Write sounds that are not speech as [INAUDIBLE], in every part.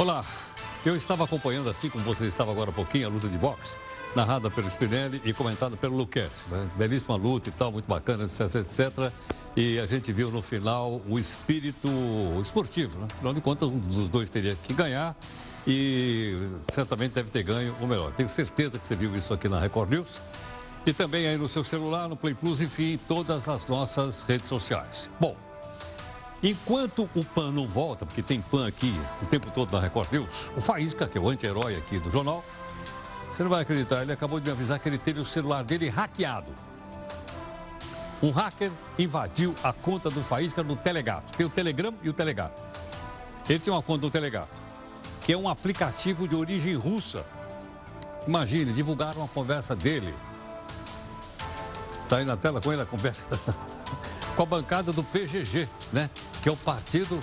Olá, eu estava acompanhando, assim como você estava agora há pouquinho, a luta de boxe, narrada pelo Spinelli e comentada pelo Luquete. Né? Belíssima luta e tal, muito bacana, etc, etc. E a gente viu no final o espírito esportivo, né? Afinal de contas, um dos dois teria que ganhar e certamente deve ter ganho o melhor. Tenho certeza que você viu isso aqui na Record News. E também aí no seu celular, no Play Plus, enfim, todas as nossas redes sociais. Bom, Enquanto o PAN não volta, porque tem PAN aqui o tempo todo na Record News, o Faísca, que é o anti-herói aqui do jornal, você não vai acreditar, ele acabou de me avisar que ele teve o celular dele hackeado. Um hacker invadiu a conta do Faísca no Telegato. Tem o Telegram e o Telegato. Ele tem uma conta no Telegato, que é um aplicativo de origem russa. Imagine, divulgaram uma conversa dele. Está aí na tela com ele a conversa. [LAUGHS] com a bancada do PGG, né? Que é o partido.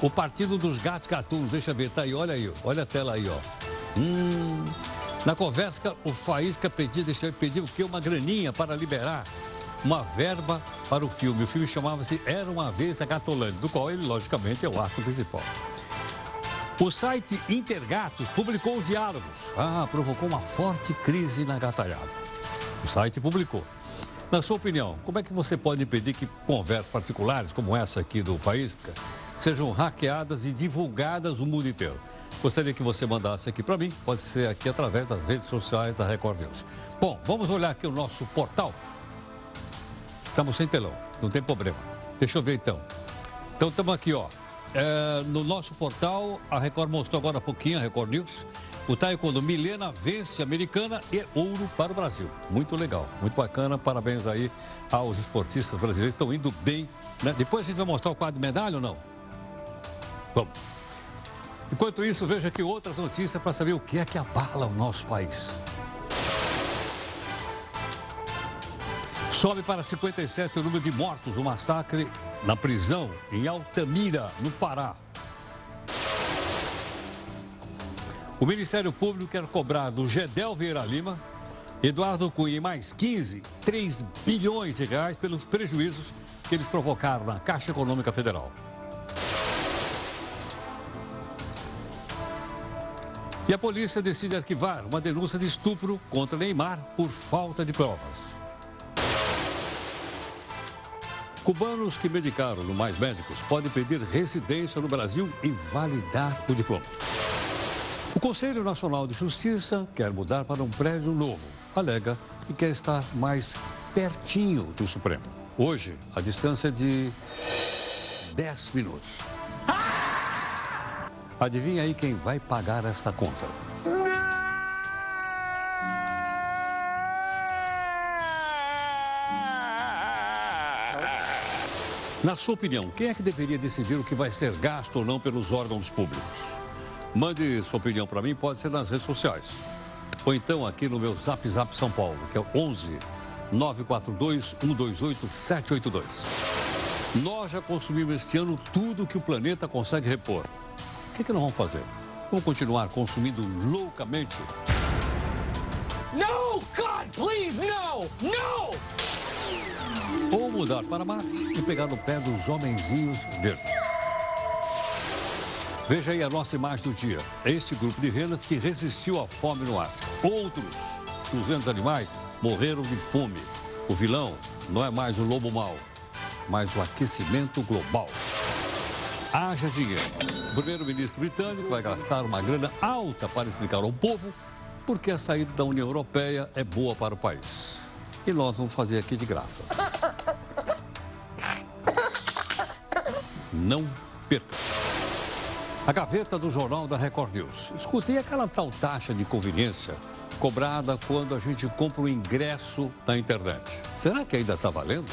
O partido dos gatos gatunos. Deixa eu ver, tá aí, olha aí, olha a tela aí, ó. Hum, na conversa, o Faísca pediu, deixa eu pedir o quê? Uma graninha para liberar uma verba para o filme. O filme chamava-se Era uma Vez da Gatolândia, do qual ele, logicamente, é o ato principal. O site Intergatos publicou os diálogos. Ah, provocou uma forte crise na gatalhada. O site publicou. Na sua opinião, como é que você pode impedir que conversas particulares, como essa aqui do Faísca, sejam hackeadas e divulgadas no mundo inteiro? Gostaria que você mandasse aqui para mim, pode ser aqui através das redes sociais da Record News. Bom, vamos olhar aqui o nosso portal. Estamos sem telão, não tem problema. Deixa eu ver então. Então estamos aqui, ó. É, no nosso portal, a Record mostrou agora há pouquinho, a Record News, o taekwondo Milena vence americana e ouro para o Brasil. Muito legal, muito bacana. Parabéns aí aos esportistas brasileiros que estão indo bem. Né? Depois a gente vai mostrar o quadro de medalha ou não? Vamos. Enquanto isso, veja aqui outras notícias para saber o que é que abala o nosso país. Sobe para 57 o número de mortos no massacre na prisão em Altamira, no Pará. O Ministério Público quer cobrar do Gedel Vieira Lima, Eduardo Cunha e mais 15, 3 bilhões de reais pelos prejuízos que eles provocaram na Caixa Econômica Federal. E a polícia decide arquivar uma denúncia de estupro contra Neymar por falta de provas. Cubanos que medicaram no Mais Médicos podem pedir residência no Brasil e validar o diploma. Conselho Nacional de Justiça quer mudar para um prédio novo. Alega que quer estar mais pertinho do Supremo. Hoje, a distância é de 10 minutos. Adivinha aí quem vai pagar esta conta? Na sua opinião, quem é que deveria decidir o que vai ser gasto ou não pelos órgãos públicos? Mande sua opinião para mim, pode ser nas redes sociais. Ou então aqui no meu Zap Zap São Paulo, que é o 11 942 128 782. Nós já consumimos este ano tudo que o planeta consegue repor. O que, que nós vamos fazer? Vamos continuar consumindo loucamente? No, God, please, no, no! Ou mudar para Marte e pegar no pé dos homenzinhos verdes. Veja aí a nossa imagem do dia. Este grupo de renas que resistiu à fome no ar. Outros 200 animais morreram de fome. O vilão não é mais o lobo mau, mas o aquecimento global. Haja dinheiro. O primeiro-ministro britânico vai gastar uma grana alta para explicar ao povo por que a saída da União Europeia é boa para o país. E nós vamos fazer aqui de graça. Não perca. A gaveta do Jornal da Record News. Escutei aquela tal taxa de conveniência cobrada quando a gente compra o ingresso na internet. Será que ainda está valendo?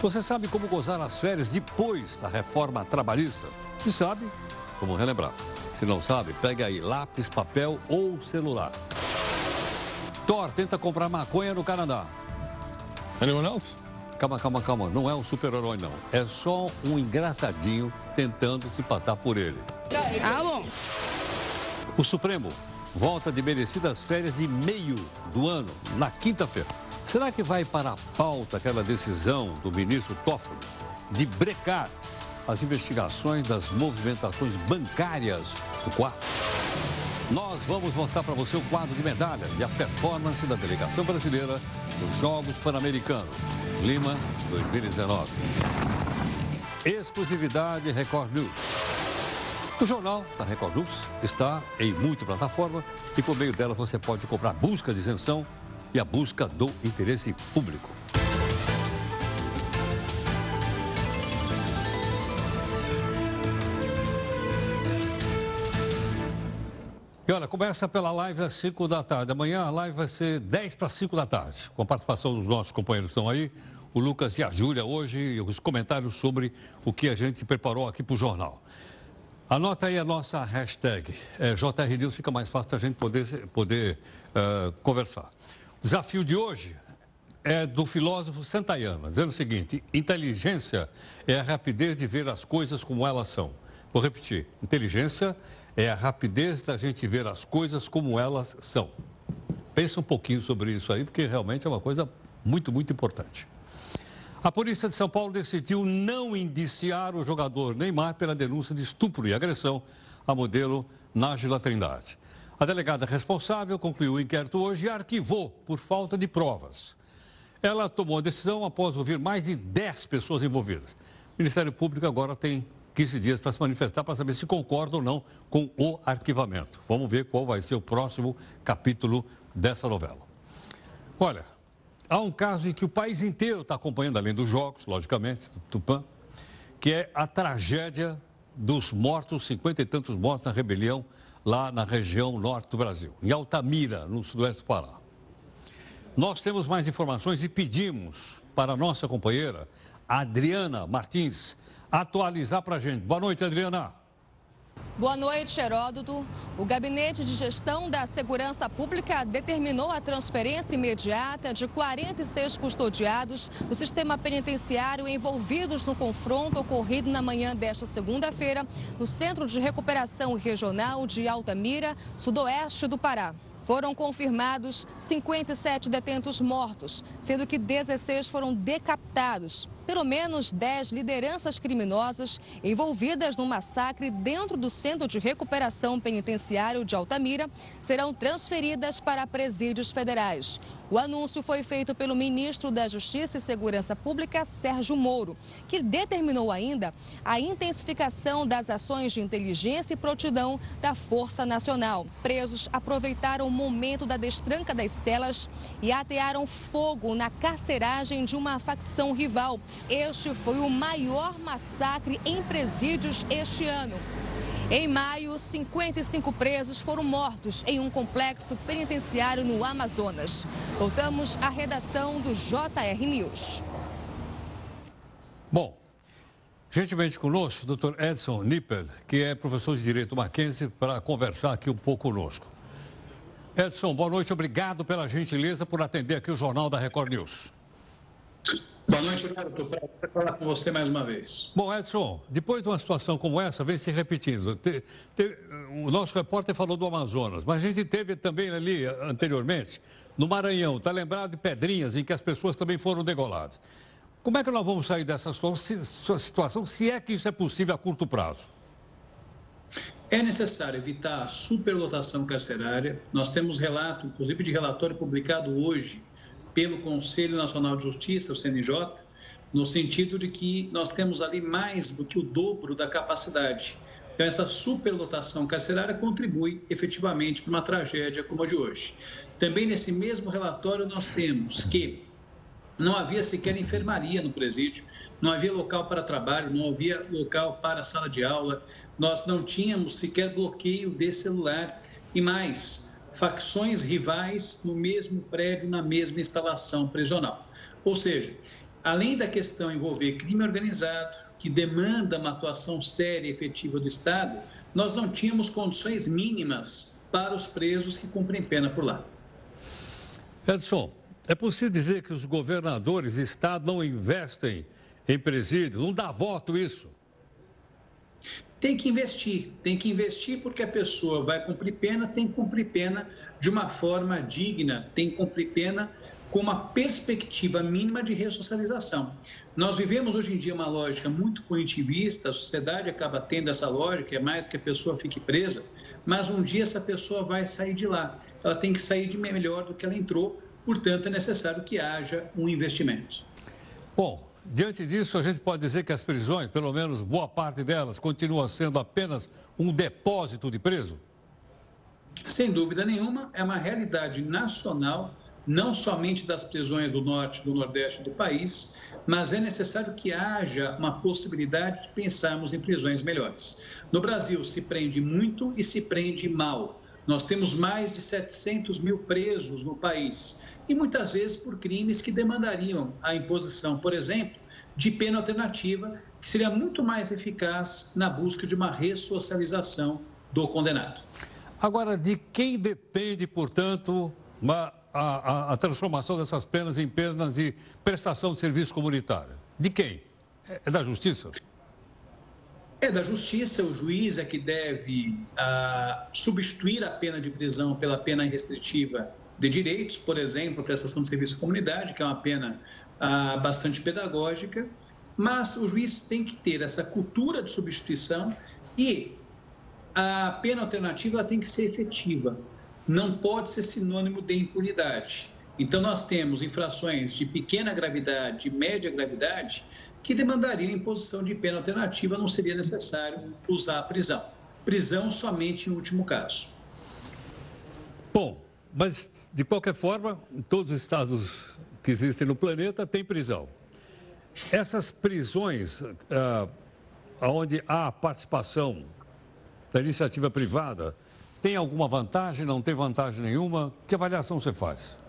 Você sabe como gozar as férias depois da reforma trabalhista? E sabe? Como relembrar. Se não sabe, pegue aí lápis, papel ou celular. Thor tenta comprar maconha no Canadá. Anyone else? Calma, calma, calma. Não é um super-herói, não. É só um engraçadinho tentando se passar por ele. Ah, bom. O Supremo volta de merecidas férias de meio do ano, na quinta-feira. Será que vai para a pauta aquela decisão do ministro Toffoli de brecar as investigações das movimentações bancárias do quadro. Nós vamos mostrar para você o quadro de medalha e a performance da delegação brasileira nos Jogos Pan-Americanos, Lima 2019. Exclusividade Record News. O jornal da Record News está em multiplataforma e por meio dela você pode comprar busca de isenção e a busca do interesse público. E olha, começa pela live às 5 da tarde. Amanhã a live vai ser 10 para 5 da tarde, com a participação dos nossos companheiros que estão aí, o Lucas e a Júlia hoje, os comentários sobre o que a gente preparou aqui para o jornal. Anota aí a nossa hashtag. É, JR News fica mais fácil a gente poder, poder uh, conversar. O desafio de hoje é do filósofo Santayana, dizendo o seguinte: inteligência é a rapidez de ver as coisas como elas são. Vou repetir: inteligência é a rapidez da gente ver as coisas como elas são. Pensa um pouquinho sobre isso aí, porque realmente é uma coisa muito, muito importante. A polícia de São Paulo decidiu não indiciar o jogador Neymar pela denúncia de estupro e agressão a modelo Nájila Trindade. A delegada responsável concluiu o inquérito hoje e arquivou por falta de provas. Ela tomou a decisão após ouvir mais de 10 pessoas envolvidas. O Ministério Público agora tem 15 dias para se manifestar para saber se concorda ou não com o arquivamento. Vamos ver qual vai ser o próximo capítulo dessa novela. Olha, há um caso em que o país inteiro está acompanhando, além dos jogos, logicamente, do Tupã, que é a tragédia dos mortos, cinquenta e tantos mortos na rebelião lá na região norte do Brasil, em Altamira, no sudoeste do Pará. Nós temos mais informações e pedimos para a nossa companheira, Adriana Martins, atualizar para a gente. Boa noite, Adriana. Boa noite, Heródoto. O Gabinete de Gestão da Segurança Pública determinou a transferência imediata de 46 custodiados do sistema penitenciário envolvidos no confronto ocorrido na manhã desta segunda-feira no Centro de Recuperação Regional de Altamira, sudoeste do Pará. Foram confirmados 57 detentos mortos, sendo que 16 foram decapitados pelo menos 10 lideranças criminosas envolvidas no massacre dentro do Centro de Recuperação Penitenciário de Altamira serão transferidas para presídios federais. O anúncio foi feito pelo ministro da Justiça e Segurança Pública, Sérgio Moro, que determinou ainda a intensificação das ações de inteligência e prontidão da Força Nacional. Presos aproveitaram o momento da destranca das celas e atearam fogo na carceragem de uma facção rival. Este foi o maior massacre em presídios este ano. Em maio, 55 presos foram mortos em um complexo penitenciário no Amazonas. Voltamos à redação do JR News. Bom, gentilmente conosco, o doutor Edson Nippel, que é professor de Direito Mackenzie, para conversar aqui um pouco conosco. Edson, boa noite, obrigado pela gentileza por atender aqui o Jornal da Record News. Boa noite. Estou para falar com você mais uma vez. Bom, Edson, depois de uma situação como essa, vem se repetindo. Te, te, o nosso repórter falou do Amazonas, mas a gente teve também ali, anteriormente, no Maranhão. Está lembrado de Pedrinhas, em que as pessoas também foram degoladas. Como é que nós vamos sair dessa situação, se é que isso é possível a curto prazo? É necessário evitar a superlotação carcerária. Nós temos relato, inclusive de relatório publicado hoje, pelo Conselho Nacional de Justiça, o CNJ, no sentido de que nós temos ali mais do que o dobro da capacidade. Então, essa superlotação carcerária contribui efetivamente para uma tragédia como a de hoje. Também nesse mesmo relatório, nós temos que não havia sequer enfermaria no presídio, não havia local para trabalho, não havia local para sala de aula, nós não tínhamos sequer bloqueio de celular e mais facções rivais no mesmo prédio, na mesma instalação prisional. Ou seja, além da questão envolver crime organizado, que demanda uma atuação séria e efetiva do Estado, nós não tínhamos condições mínimas para os presos que cumprem pena por lá. Edson, é possível dizer que os governadores e Estado não investem em presídio? Não dá voto isso? Tem que investir, tem que investir porque a pessoa vai cumprir pena, tem que cumprir pena de uma forma digna, tem que cumprir pena com uma perspectiva mínima de ressocialização. Nós vivemos hoje em dia uma lógica muito punitivista, a sociedade acaba tendo essa lógica, é mais que a pessoa fique presa, mas um dia essa pessoa vai sair de lá. Ela tem que sair de melhor do que ela entrou, portanto é necessário que haja um investimento. Bom, diante disso, a gente pode dizer que as prisões, pelo menos boa parte delas, continua sendo apenas um depósito de preso? Sem dúvida nenhuma, é uma realidade nacional não somente das prisões do norte e do nordeste do país, mas é necessário que haja uma possibilidade de pensarmos em prisões melhores. No Brasil, se prende muito e se prende mal. Nós temos mais de 700 mil presos no país e muitas vezes por crimes que demandariam a imposição, por exemplo, de pena alternativa, que seria muito mais eficaz na busca de uma ressocialização do condenado. Agora, de quem depende, portanto, uma a, a, a, transformação dessas penas em penas de prestação de serviço comunitário? De quem? É, é da Justiça? É da Justiça, o juiz é que deve ah, substituir a pena de prisão pela pena restritiva de direitos, por exemplo, prestação de serviço à comunidade, que é uma pena ah, bastante pedagógica, mas o juiz tem que ter essa cultura de substituição e a pena alternativa tem que ser efetiva não pode ser sinônimo de impunidade. Então, nós temos infrações de pequena gravidade, de média gravidade, que demandariam imposição de pena alternativa, não seria necessário usar a prisão. Prisão somente em último caso. Bom, mas de qualquer forma, em todos os estados que existem no planeta tem prisão. Essas prisões, ah, onde há participação da iniciativa privada, tem alguma vantagem? Não tem vantagem nenhuma? Que avaliação você faz?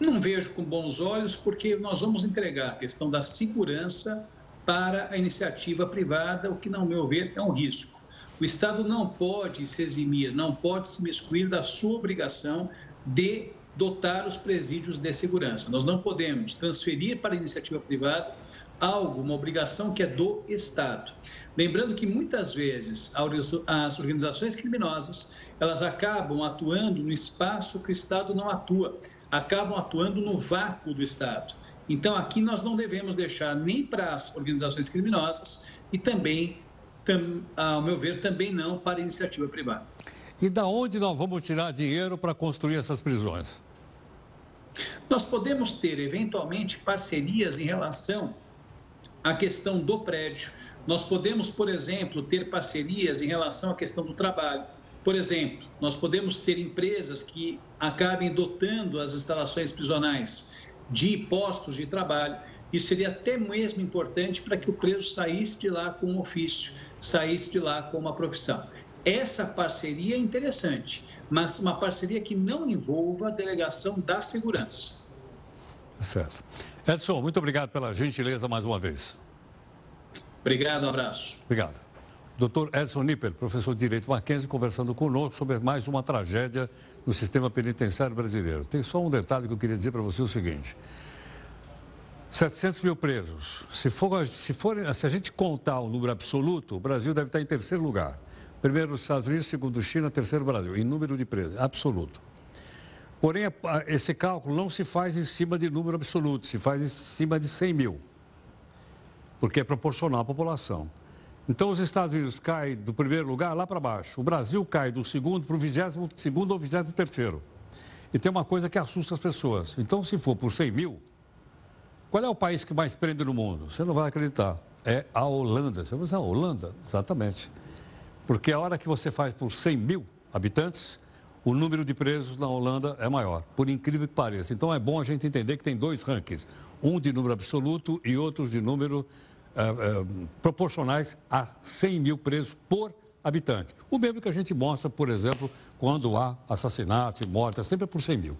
Não vejo com bons olhos, porque nós vamos entregar a questão da segurança para a iniciativa privada, o que, não meu ver, é um risco. O Estado não pode se eximir, não pode se miscuir da sua obrigação de dotar os presídios de segurança. Nós não podemos transferir para a iniciativa privada algo, uma obrigação que é do Estado. Lembrando que muitas vezes as organizações criminosas elas acabam atuando no espaço que o Estado não atua, acabam atuando no vácuo do Estado. Então aqui nós não devemos deixar nem para as organizações criminosas e também, tam, ao meu ver, também não para a iniciativa privada. E da onde nós vamos tirar dinheiro para construir essas prisões? Nós podemos ter eventualmente parcerias em relação à questão do prédio nós podemos, por exemplo, ter parcerias em relação à questão do trabalho. Por exemplo, nós podemos ter empresas que acabem dotando as instalações prisionais de postos de trabalho. Isso seria até mesmo importante para que o preso saísse de lá com um ofício, saísse de lá com uma profissão. Essa parceria é interessante, mas uma parceria que não envolva a delegação da segurança. Certo. Edson, muito obrigado pela gentileza mais uma vez. Obrigado, um abraço. Obrigado. Doutor Edson Nipper, professor de Direito Mackenzie, conversando conosco sobre mais uma tragédia no sistema penitenciário brasileiro. Tem só um detalhe que eu queria dizer para você, o seguinte. 700 mil presos. Se, for, se, for, se a gente contar o número absoluto, o Brasil deve estar em terceiro lugar. Primeiro os Estados Unidos, segundo China, terceiro Brasil, em número de presos, absoluto. Porém, esse cálculo não se faz em cima de número absoluto, se faz em cima de 100 mil porque é proporcional à população. Então, os Estados Unidos caem do primeiro lugar lá para baixo. O Brasil cai do segundo para o vigésimo segundo ou vigésimo terceiro. E tem uma coisa que assusta as pessoas. Então, se for por 100 mil, qual é o país que mais prende no mundo? Você não vai acreditar. É a Holanda. Você vai dizer, a Holanda? Exatamente. Porque a hora que você faz por 100 mil habitantes, o número de presos na Holanda é maior, por incrível que pareça. Então, é bom a gente entender que tem dois rankings. Um de número absoluto e outro de número proporcionais a 100 mil presos por habitante. O mesmo que a gente mostra, por exemplo, quando há assassinatos e mortes, é sempre por 100 mil.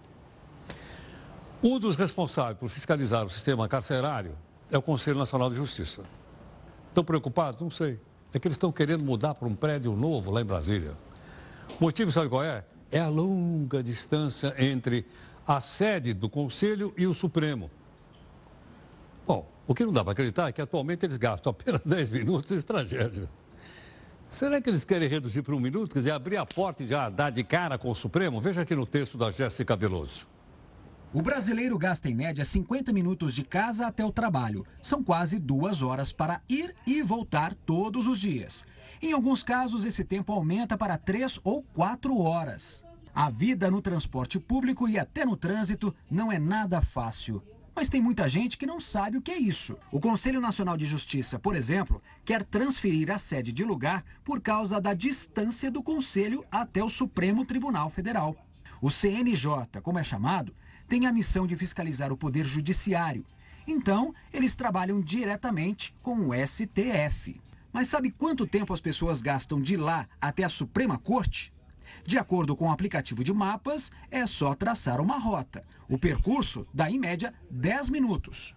Um dos responsáveis por fiscalizar o sistema carcerário é o Conselho Nacional de Justiça. Estão preocupados? Não sei. É que eles estão querendo mudar para um prédio novo lá em Brasília. O motivo, sabe qual é? É a longa distância entre a sede do Conselho e o Supremo. O que não dá para acreditar é que atualmente eles gastam apenas [LAUGHS] 10 minutos em tragédia. Será que eles querem reduzir para um minuto? Quer dizer, abrir a porta e já dar de cara com o Supremo? Veja aqui no texto da Jéssica Veloso. O brasileiro gasta em média 50 minutos de casa até o trabalho. São quase duas horas para ir e voltar todos os dias. Em alguns casos, esse tempo aumenta para três ou quatro horas. A vida no transporte público e até no trânsito não é nada fácil. Mas tem muita gente que não sabe o que é isso. O Conselho Nacional de Justiça, por exemplo, quer transferir a sede de lugar por causa da distância do Conselho até o Supremo Tribunal Federal. O CNJ, como é chamado, tem a missão de fiscalizar o Poder Judiciário. Então, eles trabalham diretamente com o STF. Mas sabe quanto tempo as pessoas gastam de lá até a Suprema Corte? De acordo com o aplicativo de mapas, é só traçar uma rota. O percurso dá, em média, 10 minutos.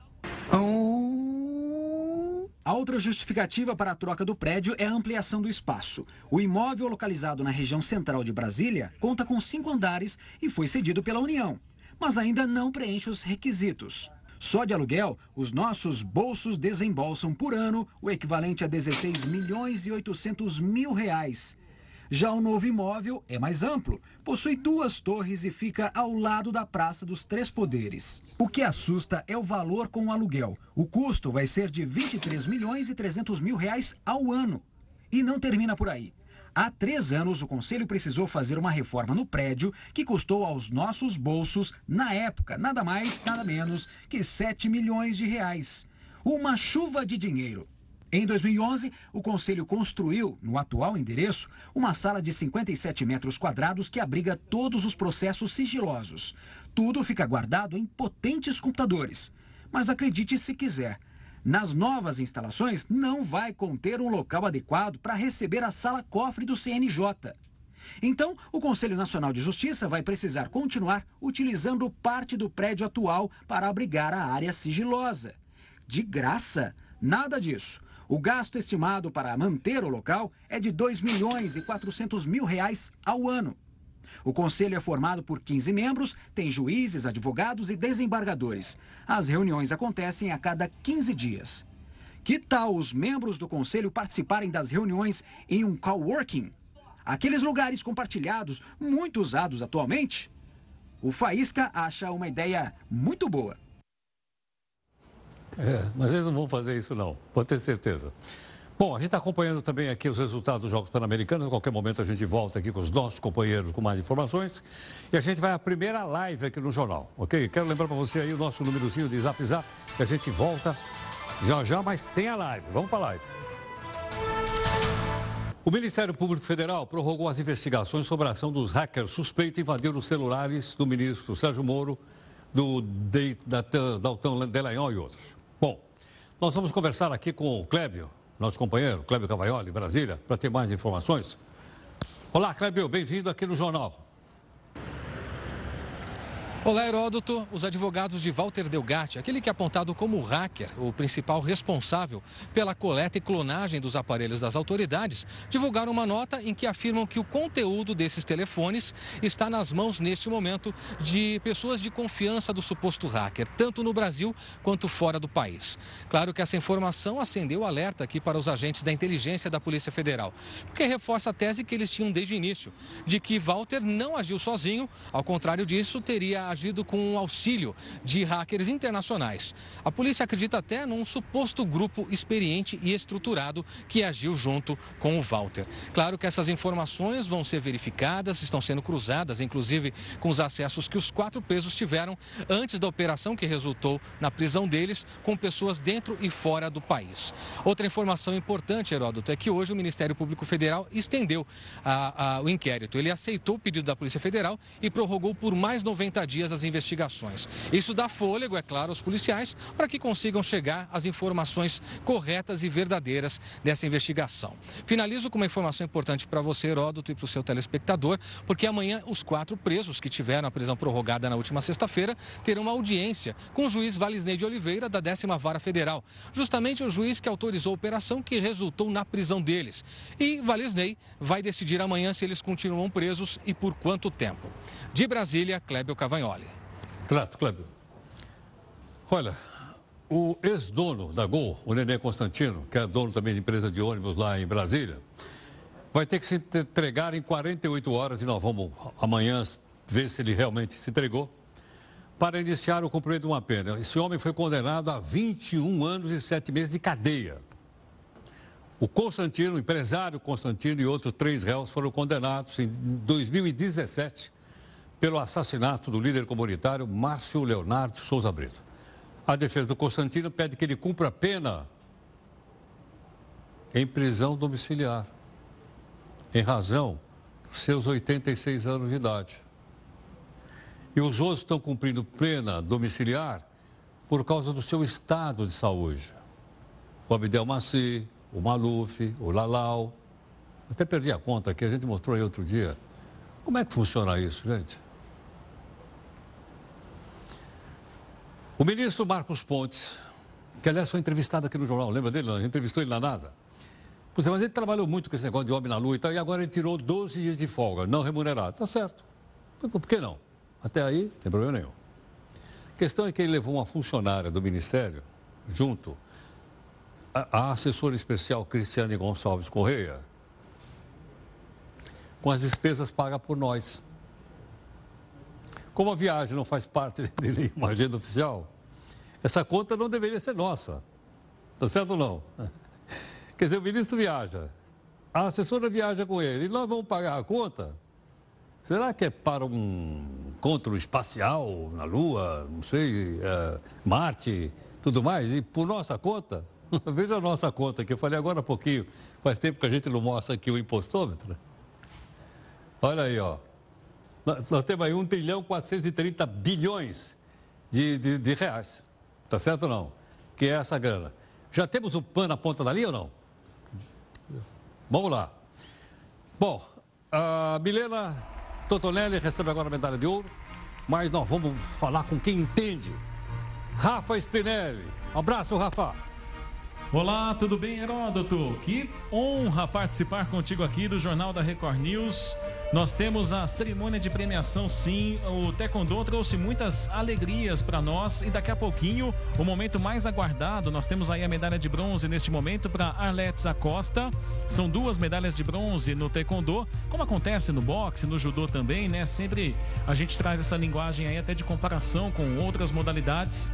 A outra justificativa para a troca do prédio é a ampliação do espaço. O imóvel localizado na região central de Brasília conta com cinco andares e foi cedido pela União mas ainda não preenche os requisitos. Só de aluguel, os nossos bolsos desembolsam por ano o equivalente a 16 milhões e 800 mil reais. Já o novo imóvel é mais amplo, possui duas torres e fica ao lado da Praça dos Três Poderes. O que assusta é o valor com o aluguel. O custo vai ser de 23 milhões e 300 mil reais ao ano. E não termina por aí. Há três anos, o Conselho precisou fazer uma reforma no prédio que custou aos nossos bolsos, na época, nada mais, nada menos que 7 milhões de reais. Uma chuva de dinheiro. Em 2011, o Conselho construiu, no atual endereço, uma sala de 57 metros quadrados que abriga todos os processos sigilosos. Tudo fica guardado em potentes computadores. Mas acredite se quiser, nas novas instalações, não vai conter um local adequado para receber a sala cofre do CNJ. Então, o Conselho Nacional de Justiça vai precisar continuar utilizando parte do prédio atual para abrigar a área sigilosa. De graça? Nada disso. O gasto estimado para manter o local é de 2 milhões e 400 mil reais ao ano. O conselho é formado por 15 membros, tem juízes, advogados e desembargadores. As reuniões acontecem a cada 15 dias. Que tal os membros do conselho participarem das reuniões em um coworking? Aqueles lugares compartilhados, muito usados atualmente? O Faísca acha uma ideia muito boa. É, mas eles não vão fazer isso não, pode ter certeza. Bom, a gente está acompanhando também aqui os resultados dos Jogos Pan-Americanos. A qualquer momento a gente volta aqui com os nossos companheiros com mais informações. E a gente vai à primeira live aqui no jornal, ok? Quero lembrar para você aí o nosso númerozinho de Zap Zap, que a gente volta já já, mas tem a live. Vamos para a live. O Ministério Público Federal prorrogou as investigações sobre a ação dos hackers suspeitos invadir os celulares do ministro Sérgio Moro, do Dalton Delagnol e outros. Bom, nós vamos conversar aqui com o Clébio, nosso companheiro Clébio Cavaioli, Brasília, para ter mais informações. Olá, Clébio, bem-vindo aqui no Jornal. Olá, Heródoto. Os advogados de Walter Delgatti, aquele que é apontado como hacker, o principal responsável pela coleta e clonagem dos aparelhos das autoridades, divulgaram uma nota em que afirmam que o conteúdo desses telefones está nas mãos, neste momento, de pessoas de confiança do suposto hacker, tanto no Brasil quanto fora do país. Claro que essa informação acendeu alerta aqui para os agentes da inteligência da Polícia Federal, porque reforça a tese que eles tinham desde o início, de que Walter não agiu sozinho, ao contrário disso, teria agido com o auxílio de hackers internacionais. A polícia acredita até num suposto grupo experiente e estruturado que agiu junto com o Walter. Claro que essas informações vão ser verificadas, estão sendo cruzadas, inclusive com os acessos que os quatro presos tiveram antes da operação que resultou na prisão deles, com pessoas dentro e fora do país. Outra informação importante, Heródoto, é que hoje o Ministério Público Federal estendeu a, a, o inquérito. Ele aceitou o pedido da Polícia Federal e prorrogou por mais 90 dias dias as investigações. Isso dá fôlego, é claro, aos policiais para que consigam chegar às informações corretas e verdadeiras dessa investigação. Finalizo com uma informação importante para você, Heródoto, e para o seu telespectador, porque amanhã os quatro presos que tiveram a prisão prorrogada na última sexta-feira terão uma audiência com o juiz Valisney de Oliveira, da décima Vara Federal. Justamente o juiz que autorizou a operação que resultou na prisão deles. E Valisney vai decidir amanhã se eles continuam presos e por quanto tempo. De Brasília, Clébio Trato, Clébio. Olha, o ex-dono da Gol, o Nenê Constantino, que é dono também de empresa de ônibus lá em Brasília, vai ter que se entregar em 48 horas e nós vamos amanhã ver se ele realmente se entregou para iniciar o cumprimento de uma pena. Esse homem foi condenado a 21 anos e 7 meses de cadeia. O Constantino, o empresário Constantino e outros três réus foram condenados em 2017 pelo assassinato do líder comunitário Márcio Leonardo Souza Brito. A defesa do Constantino pede que ele cumpra a pena em prisão domiciliar, em razão dos seus 86 anos de idade. E os outros estão cumprindo pena domiciliar por causa do seu estado de saúde. O Abdel Maci, o Maluf, o Lalau. Até perdi a conta que a gente mostrou aí outro dia. Como é que funciona isso, gente? O ministro Marcos Pontes, que aliás foi entrevistado aqui no jornal, lembra dele? A gente entrevistou ele na NASA. Pois é, mas ele trabalhou muito com esse negócio de homem na lua e tal, e agora ele tirou 12 dias de folga, não remunerado. Tá certo. Por que não? Até aí, não tem problema nenhum. A questão é que ele levou uma funcionária do Ministério, junto, a, a assessora especial Cristiane Gonçalves Correia, com as despesas pagas por nós. Como a viagem não faz parte [LAUGHS] de nenhuma agenda oficial, essa conta não deveria ser nossa. Tá certo ou não? [LAUGHS] Quer dizer, o ministro viaja, a assessora viaja com ele, e nós vamos pagar a conta? Será que é para um encontro espacial na Lua, não sei, é, Marte, tudo mais? E por nossa conta? [LAUGHS] Veja a nossa conta, que eu falei agora há pouquinho. Faz tempo que a gente não mostra aqui o impostômetro. Olha aí, ó. Nós, nós temos aí 1 trilhão 430 bilhões de, de, de reais. Tá certo ou não? Que é essa grana. Já temos o PAN na ponta da linha ou não? Vamos lá. Bom, a Milena Totonelli recebe agora a medalha de ouro, mas nós vamos falar com quem entende. Rafa Spinelli. Abraço, Rafa. Olá, tudo bem, Heródoto? Que honra participar contigo aqui do Jornal da Record News. Nós temos a cerimônia de premiação, sim. O Taekwondo trouxe muitas alegrias para nós e daqui a pouquinho, o momento mais aguardado, nós temos aí a medalha de bronze neste momento para Arletes Acosta. São duas medalhas de bronze no Taekwondo, como acontece no boxe, no judô também, né? Sempre a gente traz essa linguagem aí até de comparação com outras modalidades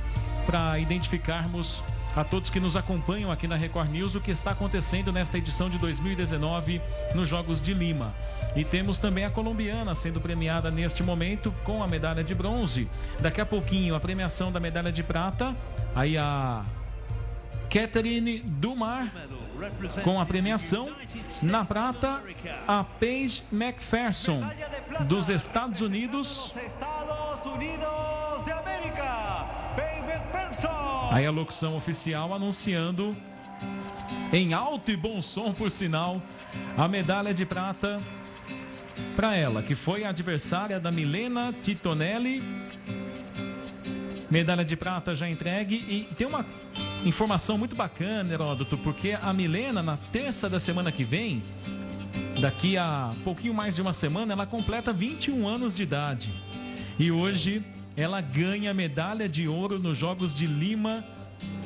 para identificarmos a todos que nos acompanham aqui na Record News o que está acontecendo nesta edição de 2019 nos Jogos de Lima. E temos também a colombiana sendo premiada neste momento com a medalha de bronze. Daqui a pouquinho a premiação da medalha de prata. Aí a Catherine Dumar com a premiação. Na prata, a Paige McPherson dos Estados Unidos. Aí a locução oficial anunciando em alto e bom som, por sinal, a medalha de prata para ela, que foi a adversária da Milena Titonelli. Medalha de prata já entregue e tem uma informação muito bacana, Heródoto, porque a Milena, na terça da semana que vem, daqui a pouquinho mais de uma semana, ela completa 21 anos de idade. E hoje ela ganha medalha de ouro nos Jogos de Lima,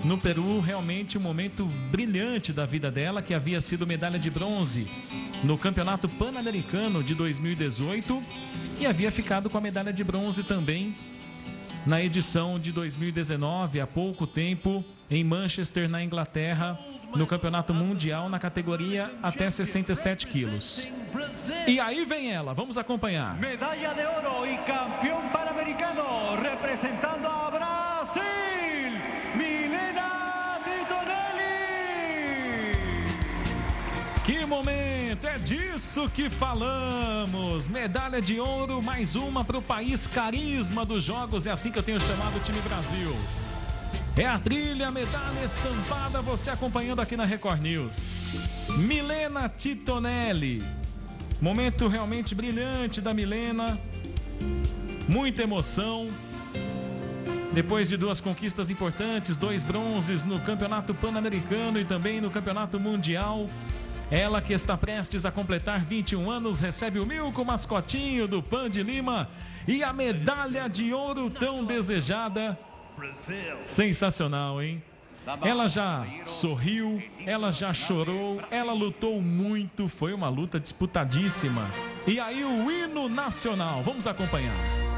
no Peru. Realmente um momento brilhante da vida dela, que havia sido medalha de bronze no Campeonato Pan-Americano de 2018 e havia ficado com a medalha de bronze também na edição de 2019, há pouco tempo, em Manchester, na Inglaterra, no Campeonato Mundial na categoria até 67 quilos. E aí vem ela, vamos acompanhar. Medalha de ouro e campeão pan-americano, representando a Brasil, Milena Titonelli. Que momento, é disso que falamos. Medalha de ouro, mais uma para o país carisma dos jogos, é assim que eu tenho chamado o time Brasil. É a trilha, medalha estampada, você acompanhando aqui na Record News. Milena Titonelli. Momento realmente brilhante da Milena. Muita emoção. Depois de duas conquistas importantes, dois bronzes no Campeonato Pan-Americano e também no Campeonato Mundial. Ela que está prestes a completar 21 anos recebe o Milco mascotinho do Pan de Lima e a medalha de ouro tão desejada Sensacional, hein? Ela já sorriu, ela já chorou, ela lutou muito, foi uma luta disputadíssima. E aí o hino nacional, vamos acompanhar.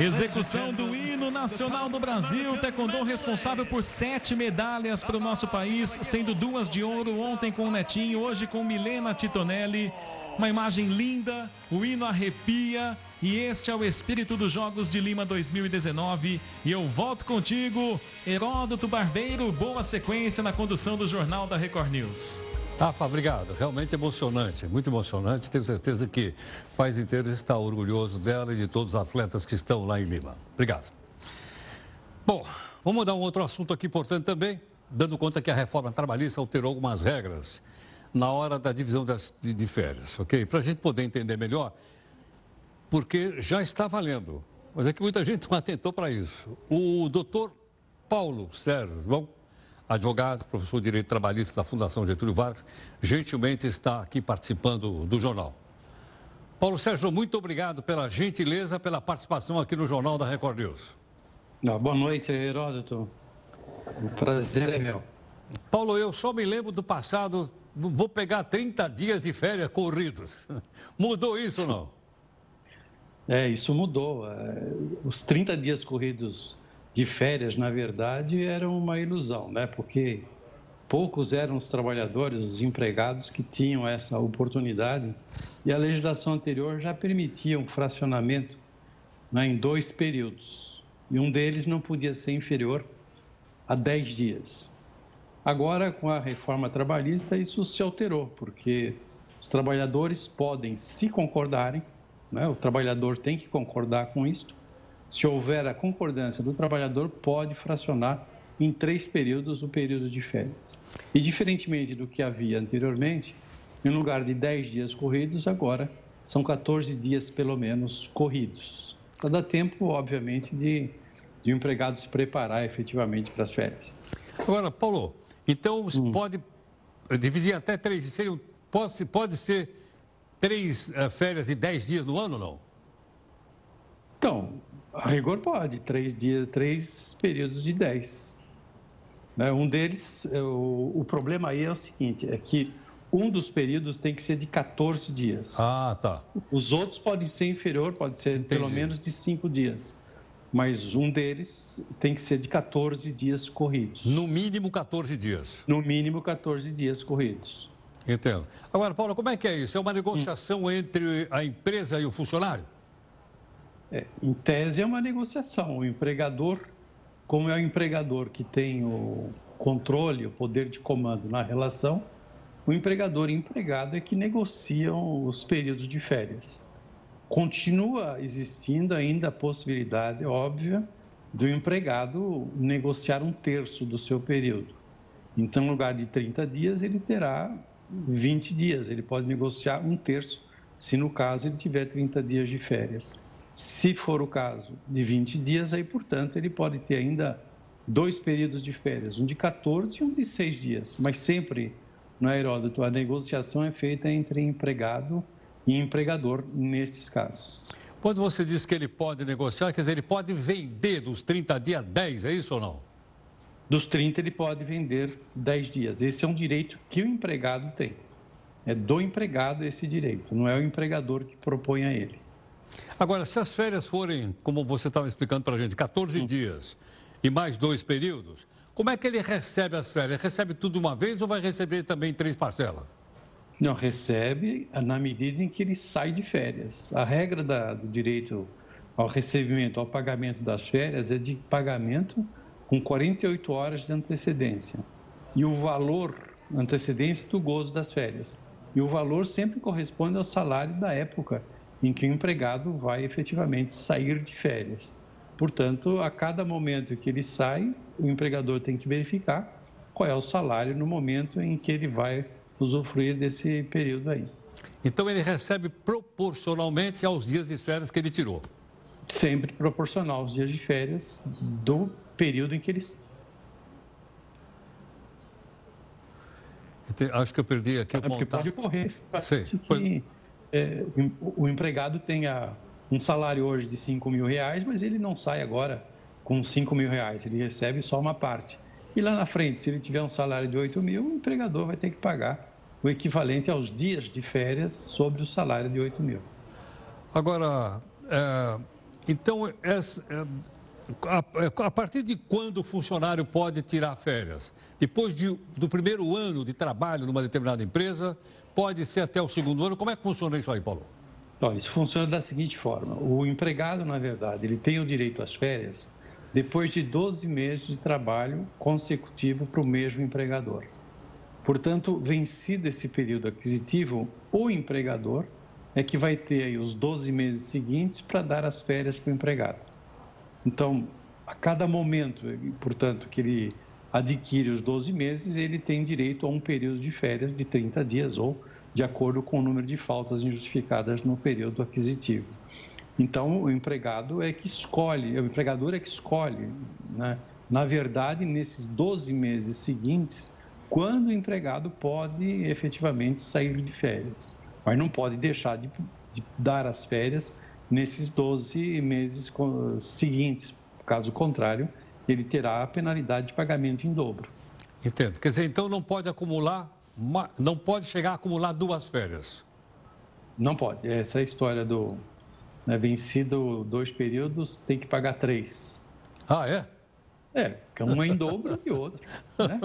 Execução do hino nacional do Brasil. Taekwondo responsável por sete medalhas para o nosso país, sendo duas de ouro ontem com o Netinho, hoje com Milena Titonelli. Uma imagem linda, o hino arrepia e este é o espírito dos Jogos de Lima 2019. E eu volto contigo, Heródoto Barbeiro. Boa sequência na condução do Jornal da Record News. Rafa, obrigado. Realmente emocionante, muito emocionante. Tenho certeza que o país inteiro está orgulhoso dela e de todos os atletas que estão lá em Lima. Obrigado. Bom, vamos mudar um outro assunto aqui importante também, dando conta que a reforma trabalhista alterou algumas regras na hora da divisão das, de, de férias, ok? Para a gente poder entender melhor, porque já está valendo. Mas é que muita gente [LAUGHS] não atentou para isso. O doutor Paulo Sérgio João, advogado, professor de Direito Trabalhista da Fundação Getúlio Vargas, gentilmente está aqui participando do jornal. Paulo Sérgio, muito obrigado pela gentileza, pela participação aqui no Jornal da Record News. boa noite, Heródoto. O prazer é meu. Paulo, eu só me lembro do passado vou pegar 30 dias de férias corridos. [LAUGHS] Mudou isso ou não? É, isso mudou. É, os 30 dias corridos de férias, na verdade, eram uma ilusão, né? Porque poucos eram os trabalhadores, os empregados que tinham essa oportunidade e a legislação anterior já permitia um fracionamento né, em dois períodos e um deles não podia ser inferior a 10 dias. Agora, com a reforma trabalhista, isso se alterou, porque os trabalhadores podem, se concordarem, né, o trabalhador tem que concordar com isso. Se houver a concordância do trabalhador, pode fracionar em três períodos o período de férias. E, diferentemente do que havia anteriormente, em lugar de 10 dias corridos, agora são 14 dias, pelo menos, corridos. Para dar tempo, obviamente, de, de o empregado se preparar efetivamente para as férias. Agora, Paulo, então, hum. pode dividir até três. Seriam, pode, pode ser três uh, férias de dez dias no ano, não? Então, a rigor pode. Três dias, três períodos de dez. Né? Um deles, é, o, o problema aí é o seguinte, é que um dos períodos tem que ser de 14 dias. Ah, tá. Os outros podem ser inferior, pode ser Entendi. pelo menos de cinco dias mas um deles tem que ser de 14 dias corridos. No mínimo 14 dias. No mínimo 14 dias corridos. Entendo. Agora, Paulo, como é que é isso? É uma negociação entre a empresa e o funcionário? É, em tese é uma negociação. O empregador, como é o empregador que tem o controle, o poder de comando na relação, o empregador e empregado é que negociam os períodos de férias continua existindo ainda a possibilidade óbvia do empregado negociar um terço do seu período. Então, no lugar de 30 dias, ele terá 20 dias. Ele pode negociar um terço, se no caso ele tiver 30 dias de férias. Se for o caso de 20 dias, aí, portanto, ele pode ter ainda dois períodos de férias, um de 14 e um de 6 dias. Mas sempre, no Heródoto, a negociação é feita entre empregado e e empregador nestes casos. Quando você diz que ele pode negociar, quer dizer, ele pode vender dos 30 dias 10, é isso ou não? Dos 30 ele pode vender 10 dias. Esse é um direito que o empregado tem. É do empregado esse direito, não é o empregador que propõe a ele. Agora, se as férias forem, como você estava explicando para a gente, 14 hum. dias e mais dois períodos, como é que ele recebe as férias? Recebe tudo uma vez ou vai receber também três parcelas? Não, recebe na medida em que ele sai de férias. A regra da, do direito ao recebimento, ao pagamento das férias é de pagamento com 48 horas de antecedência. E o valor, antecedência do gozo das férias. E o valor sempre corresponde ao salário da época em que o empregado vai efetivamente sair de férias. Portanto, a cada momento que ele sai, o empregador tem que verificar qual é o salário no momento em que ele vai usufruir desse período aí. Então ele recebe proporcionalmente aos dias de férias que ele tirou? Sempre proporcional aos dias de férias do período em que ele. Acho que eu perdi aqui o contato. Porque pode ocorrer Sim, pois... é, o empregado tenha um salário hoje de 5 mil reais, mas ele não sai agora com 5 mil reais, ele recebe só uma parte. E lá na frente, se ele tiver um salário de 8 mil, o empregador vai ter que pagar o equivalente aos dias de férias sobre o salário de 8 mil. Agora, é, Então, essa, é, a, é, a, partir de quando o funcionário pode tirar férias? Depois de, do primeiro ano de trabalho numa determinada empresa, pode ser até o segundo ano. Como é que funciona isso aí, Paulo? Então, isso funciona da seguinte forma: o empregado, na verdade, ele tem o direito às férias depois de 12 meses de trabalho consecutivo para o mesmo empregador. Portanto, vencido esse período aquisitivo, o empregador é que vai ter aí os 12 meses seguintes para dar as férias para o empregado. Então, a cada momento, portanto, que ele adquire os 12 meses, ele tem direito a um período de férias de 30 dias ou de acordo com o número de faltas injustificadas no período aquisitivo. Então, o empregado é que escolhe, o empregador é que escolhe, né? na verdade, nesses 12 meses seguintes, quando o empregado pode efetivamente sair de férias. Mas não pode deixar de, de dar as férias nesses 12 meses seguintes. Caso contrário, ele terá a penalidade de pagamento em dobro. Entendo. Quer dizer, então não pode acumular, não pode chegar a acumular duas férias. Não pode. Essa é a história do né, vencido dois períodos, tem que pagar três. Ah, é? É, um é em dobro e outro. Né?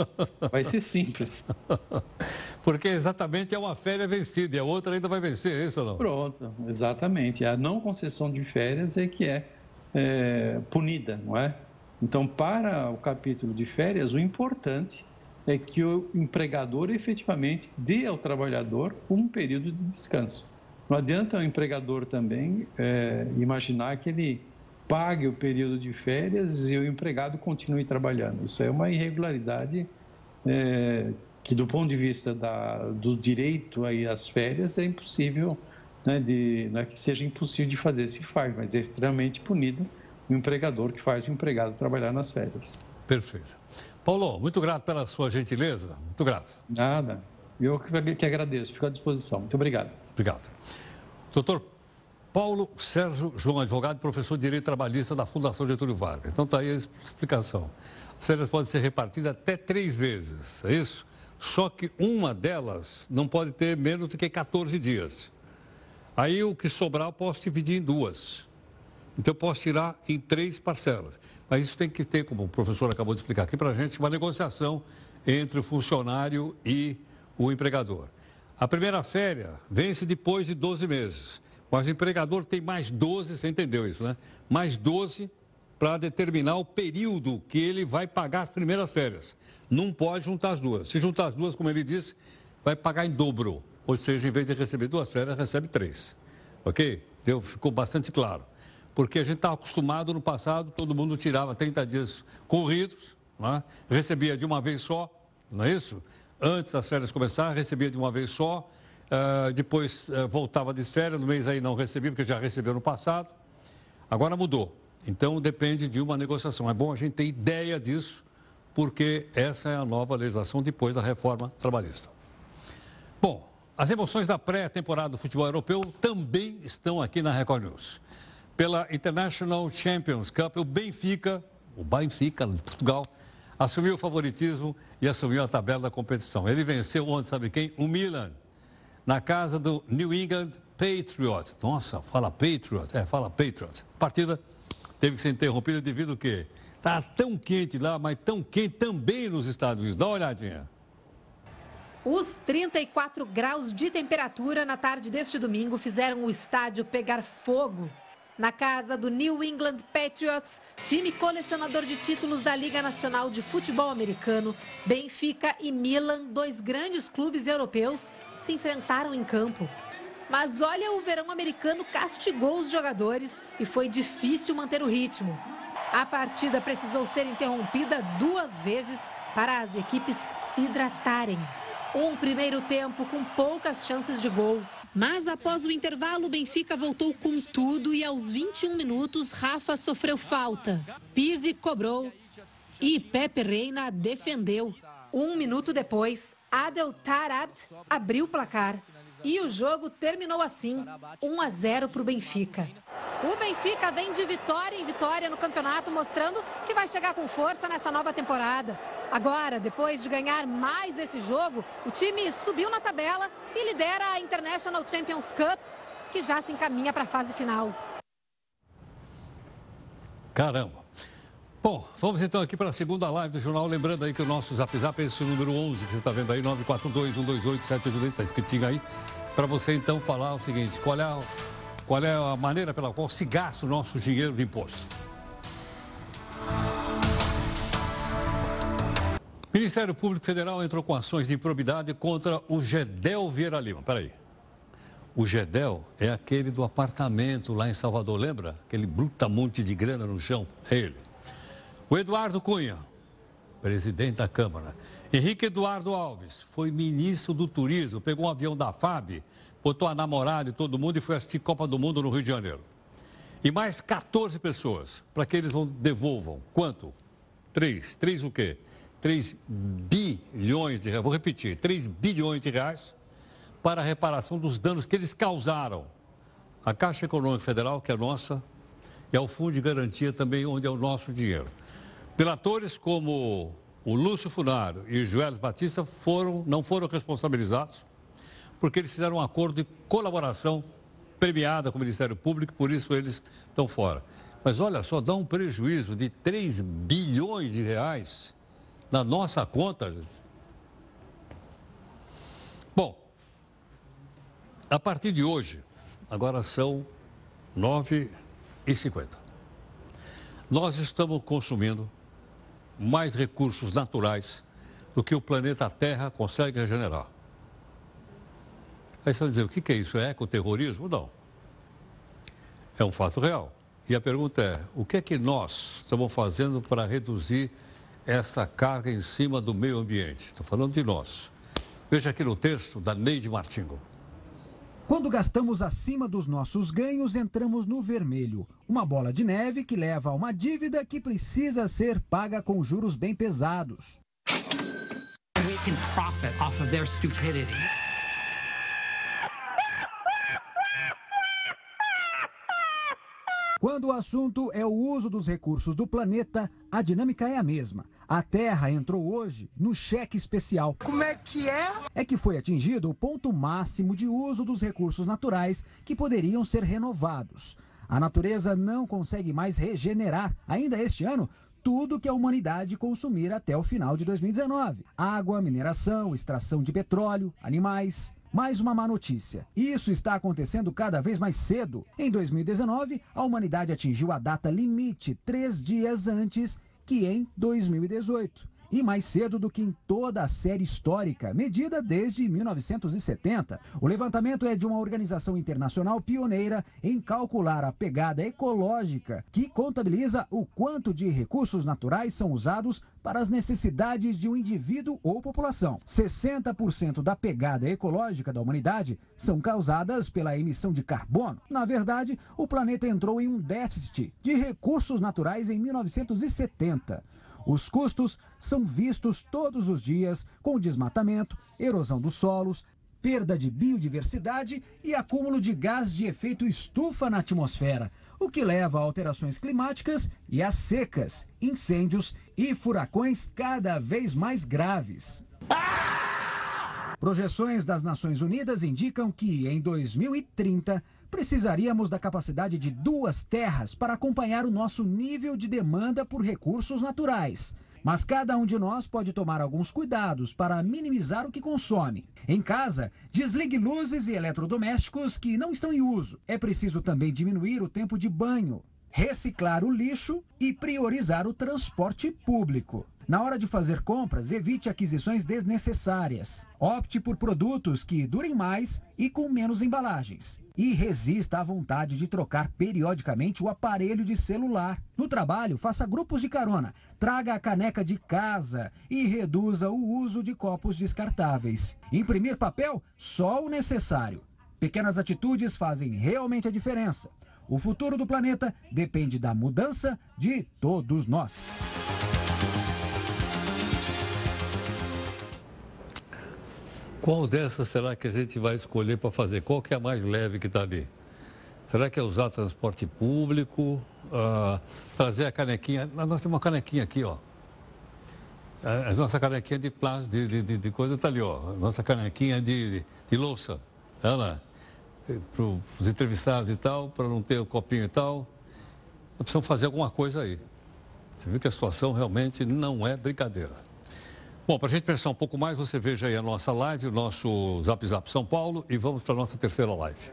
Vai ser simples. [LAUGHS] Porque exatamente é uma férias vencida e a outra ainda vai vencer, é isso ou não? Pronto, exatamente. A não concessão de férias é que é, é punida, não é? Então, para o capítulo de férias, o importante é que o empregador efetivamente dê ao trabalhador um período de descanso. Não adianta o empregador também é, imaginar que ele pague o período de férias e o empregado continue trabalhando. Isso é uma irregularidade é, que, do ponto de vista da, do direito aí às férias, é impossível, né, de, não é que seja impossível de fazer, se faz, mas é extremamente punido o empregador que faz o empregado trabalhar nas férias. Perfeito. Paulo, muito grato pela sua gentileza, muito grato. Nada, eu que agradeço, fico à disposição. Muito obrigado. Obrigado. Doutor Paulo Sérgio João, advogado e professor de Direito Trabalhista da Fundação Getúlio Vargas. Então está aí a explicação. As férias podem ser repartidas até três vezes, é isso? Só que uma delas não pode ter menos do que 14 dias. Aí o que sobrar eu posso dividir em duas. Então eu posso tirar em três parcelas. Mas isso tem que ter, como o professor acabou de explicar aqui para a gente, uma negociação entre o funcionário e o empregador. A primeira férias vence depois de 12 meses. Mas o empregador tem mais 12, você entendeu isso, né? Mais 12 para determinar o período que ele vai pagar as primeiras férias. Não pode juntar as duas. Se juntar as duas, como ele disse, vai pagar em dobro. Ou seja, em vez de receber duas férias, recebe três. Ok? Deu, ficou bastante claro. Porque a gente estava acostumado no passado, todo mundo tirava 30 dias corridos, né? recebia de uma vez só, não é isso? Antes das férias começar, recebia de uma vez só Uh, depois uh, voltava de férias, no mês aí não recebia, porque já recebeu no passado. Agora mudou. Então depende de uma negociação. É bom a gente ter ideia disso, porque essa é a nova legislação depois da reforma trabalhista. Bom, as emoções da pré-temporada do futebol europeu também estão aqui na Record News. Pela International Champions Cup, o Benfica, o Benfica de Portugal, assumiu o favoritismo e assumiu a tabela da competição. Ele venceu ontem, sabe quem? O Milan na casa do New England Patriots. Nossa, fala Patriots, é, fala Patriots. A partida teve que ser interrompida devido ao quê? Está tão quente lá, mas tão quente também nos Estados Unidos. Dá uma olhadinha. Os 34 graus de temperatura na tarde deste domingo fizeram o estádio pegar fogo na casa do New England Patriots, time colecionador de títulos da Liga Nacional de Futebol Americano, Benfica e Milan, dois grandes clubes europeus, se enfrentaram em campo. Mas olha, o verão americano castigou os jogadores e foi difícil manter o ritmo. A partida precisou ser interrompida duas vezes para as equipes se hidratarem. Um primeiro tempo com poucas chances de gol. Mas após o intervalo, o Benfica voltou com tudo e aos 21 minutos, Rafa sofreu falta. Pise cobrou e Pepe Reina defendeu. Um minuto depois, Adel Tarabt abriu o placar. E o jogo terminou assim, 1 a 0 para o Benfica. O Benfica vem de vitória em vitória no campeonato, mostrando que vai chegar com força nessa nova temporada. Agora, depois de ganhar mais esse jogo, o time subiu na tabela e lidera a International Champions Cup, que já se encaminha para a fase final. Caramba. Bom, vamos então aqui para a segunda live do jornal. Lembrando aí que o nosso zap zap é esse número 11 que você está vendo aí, 942-128-782, está escritinho aí. Para você então falar o seguinte: qual é, a, qual é a maneira pela qual se gasta o nosso dinheiro de imposto? O Ministério Público Federal entrou com ações de improbidade contra o Gedel Vieira Lima. Peraí. O Gedel é aquele do apartamento lá em Salvador, lembra? Aquele brutamonte de grana no chão. É ele. O Eduardo Cunha, presidente da Câmara. Henrique Eduardo Alves foi ministro do Turismo, pegou um avião da FAB, botou a namorada e todo mundo e foi assistir Copa do Mundo no Rio de Janeiro. E mais 14 pessoas, para que eles vão, devolvam. Quanto? Três. Três o quê? 3 bilhões de reais, vou repetir, 3 bilhões de reais para a reparação dos danos que eles causaram. A Caixa Econômica Federal, que é nossa, e ao Fundo de Garantia também, onde é o nosso dinheiro. Delatores como o Lúcio Funaro e o Joel Batista foram, não foram responsabilizados, porque eles fizeram um acordo de colaboração premiada com o Ministério Público, por isso eles estão fora. Mas olha só, dá um prejuízo de 3 bilhões de reais na nossa conta, gente. Bom, a partir de hoje, agora são 9h50. Nós estamos consumindo mais recursos naturais do que o planeta Terra consegue regenerar. Aí você vai dizer, o que é isso? É ecoterrorismo? Não. É um fato real. E a pergunta é, o que é que nós estamos fazendo para reduzir essa carga em cima do meio ambiente. Estou falando de nós. Veja aqui no texto da Neide Martingo. Quando gastamos acima dos nossos ganhos, entramos no vermelho. Uma bola de neve que leva a uma dívida que precisa ser paga com juros bem pesados. We can profit off of their stupidity. Quando o assunto é o uso dos recursos do planeta, a dinâmica é a mesma. A Terra entrou hoje no cheque especial. Como é que é? É que foi atingido o ponto máximo de uso dos recursos naturais que poderiam ser renovados. A natureza não consegue mais regenerar, ainda este ano, tudo que a humanidade consumir até o final de 2019: água, mineração, extração de petróleo, animais. Mais uma má notícia. Isso está acontecendo cada vez mais cedo. Em 2019, a humanidade atingiu a data limite três dias antes que em 2018 e mais cedo do que em toda a série histórica, medida desde 1970. O levantamento é de uma organização internacional pioneira em calcular a pegada ecológica, que contabiliza o quanto de recursos naturais são usados para as necessidades de um indivíduo ou população. 60% da pegada ecológica da humanidade são causadas pela emissão de carbono. Na verdade, o planeta entrou em um déficit de recursos naturais em 1970. Os custos são vistos todos os dias com desmatamento, erosão dos solos, perda de biodiversidade e acúmulo de gás de efeito estufa na atmosfera, o que leva a alterações climáticas e a secas, incêndios e furacões cada vez mais graves. Projeções das Nações Unidas indicam que em 2030 precisaríamos da capacidade de duas terras para acompanhar o nosso nível de demanda por recursos naturais. Mas cada um de nós pode tomar alguns cuidados para minimizar o que consome. Em casa, desligue luzes e eletrodomésticos que não estão em uso. É preciso também diminuir o tempo de banho, reciclar o lixo e priorizar o transporte público. Na hora de fazer compras, evite aquisições desnecessárias. Opte por produtos que durem mais e com menos embalagens. E resista à vontade de trocar periodicamente o aparelho de celular. No trabalho, faça grupos de carona, traga a caneca de casa e reduza o uso de copos descartáveis. Imprimir papel? Só o necessário. Pequenas atitudes fazem realmente a diferença. O futuro do planeta depende da mudança de todos nós. Qual dessas será que a gente vai escolher para fazer? Qual que é a mais leve que está ali? Será que é usar transporte público? Uh, trazer a canequinha? Nós temos uma canequinha aqui, ó. A nossa canequinha de plástico, de, de, de coisa está ali, ó. Nossa canequinha de, de, de louça. Ela, para os entrevistados e tal, para não ter o copinho e tal. Precisamos fazer alguma coisa aí. Você viu que a situação realmente não é brincadeira. Bom, para a gente pensar um pouco mais, você veja aí a nossa live, o nosso Zap Zap São Paulo e vamos para a nossa terceira live.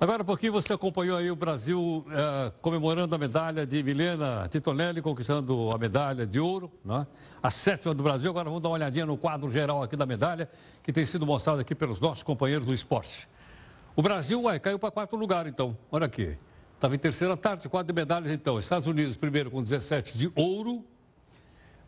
Agora, pouquinho, você acompanhou aí o Brasil eh, comemorando a medalha de Milena Titonelli, conquistando a medalha de ouro, né? a sétima do Brasil. Agora vamos dar uma olhadinha no quadro geral aqui da medalha, que tem sido mostrado aqui pelos nossos companheiros do esporte. O Brasil ué, caiu para quarto lugar, então. Olha aqui. Estava em terceira tarde, quatro medalhas, então. Estados Unidos, primeiro, com 17 de ouro.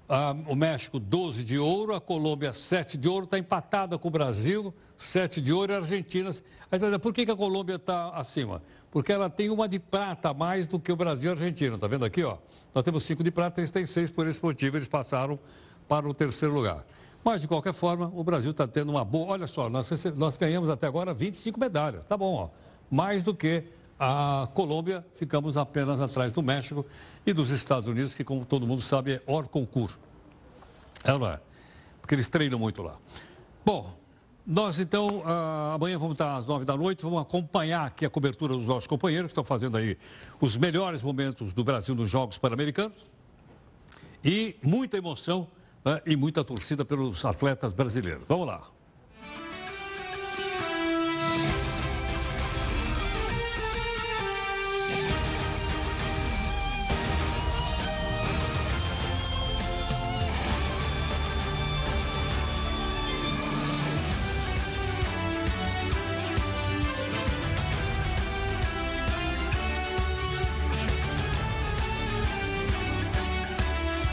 Ah, o México, 12 de ouro. A Colômbia, 7 de ouro. Está empatada com o Brasil, 7 de ouro. E a Argentina. Aí, por que, que a Colômbia está acima? Porque ela tem uma de prata a mais do que o Brasil e a Argentina. Está vendo aqui? Ó? Nós temos cinco de prata, eles têm seis. Por esse motivo, eles passaram para o terceiro lugar. Mas, de qualquer forma, o Brasil está tendo uma boa. Olha só, nós, nós ganhamos até agora 25 medalhas. Tá bom, ó. Mais do que a Colômbia, ficamos apenas atrás do México e dos Estados Unidos, que, como todo mundo sabe, é hors concurso. É não é? Porque eles treinam muito lá. Bom, nós então, amanhã vamos estar às nove da noite, vamos acompanhar aqui a cobertura dos nossos companheiros que estão fazendo aí os melhores momentos do Brasil nos Jogos Pan-Americanos. E muita emoção né, e muita torcida pelos atletas brasileiros. Vamos lá.